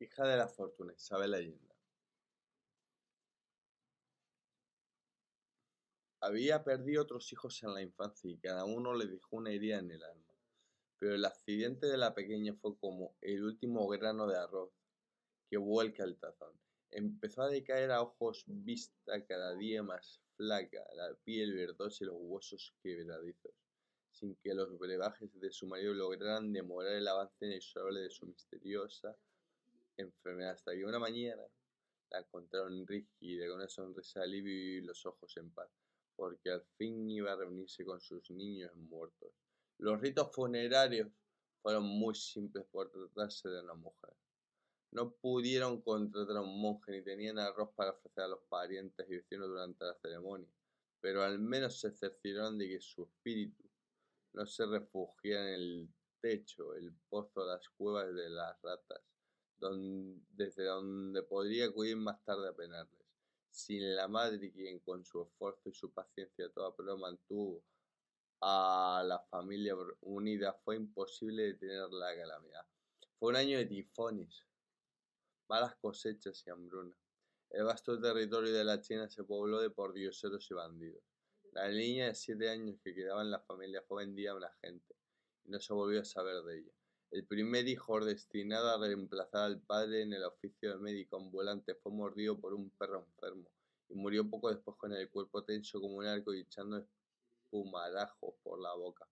Hija de la fortuna, Isabel Allende. Había perdido otros hijos en la infancia y cada uno le dejó una herida en el alma. Pero el accidente de la pequeña fue como el último grano de arroz que vuelca el tazón. Empezó a decaer a ojos vista cada día más flaca, la piel verdosa y los huesos quebradizos, sin que los brebajes de su marido lograran demorar el avance inexorable de su misteriosa enfermedad, hasta que una mañana la encontraron rígida, con una sonrisa de alivio y los ojos en paz, porque al fin iba a reunirse con sus niños muertos. Los ritos funerarios fueron muy simples por tratarse de una mujer. No pudieron contratar a un monje ni tenían arroz para ofrecer a los parientes y vecinos durante la ceremonia, pero al menos se cercioraron de que su espíritu no se refugiara en el techo, el pozo, las cuevas de las ratas, desde donde podría acudir más tarde a penarles. Sin la madre, quien con su esfuerzo y su paciencia toda prueba mantuvo a la familia unida, fue imposible detener la calamidad. Fue un año de tifones, malas cosechas y hambruna. El vasto territorio de la China se pobló de pordioseros y bandidos. La niña de siete años que quedaba en la familia fue vendida a una gente y no se volvió a saber de ella. El primer hijo destinado a reemplazar al padre en el oficio de médico ambulante fue mordido por un perro enfermo y murió poco después con el cuerpo tenso como un arco y echando espumarajos por la boca.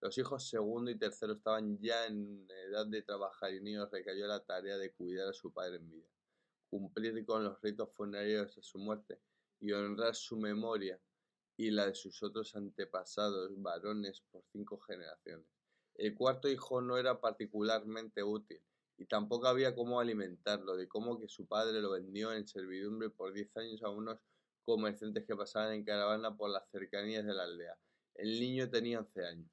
Los hijos segundo y tercero estaban ya en edad de trabajar y niños recayó la tarea de cuidar a su padre en vida, cumplir con los ritos funerarios de su muerte y honrar su memoria y la de sus otros antepasados varones por cinco generaciones. El cuarto hijo no era particularmente útil y tampoco había cómo alimentarlo, de cómo que su padre lo vendió en servidumbre por diez años a unos comerciantes que pasaban en caravana por las cercanías de la aldea. El niño tenía once años.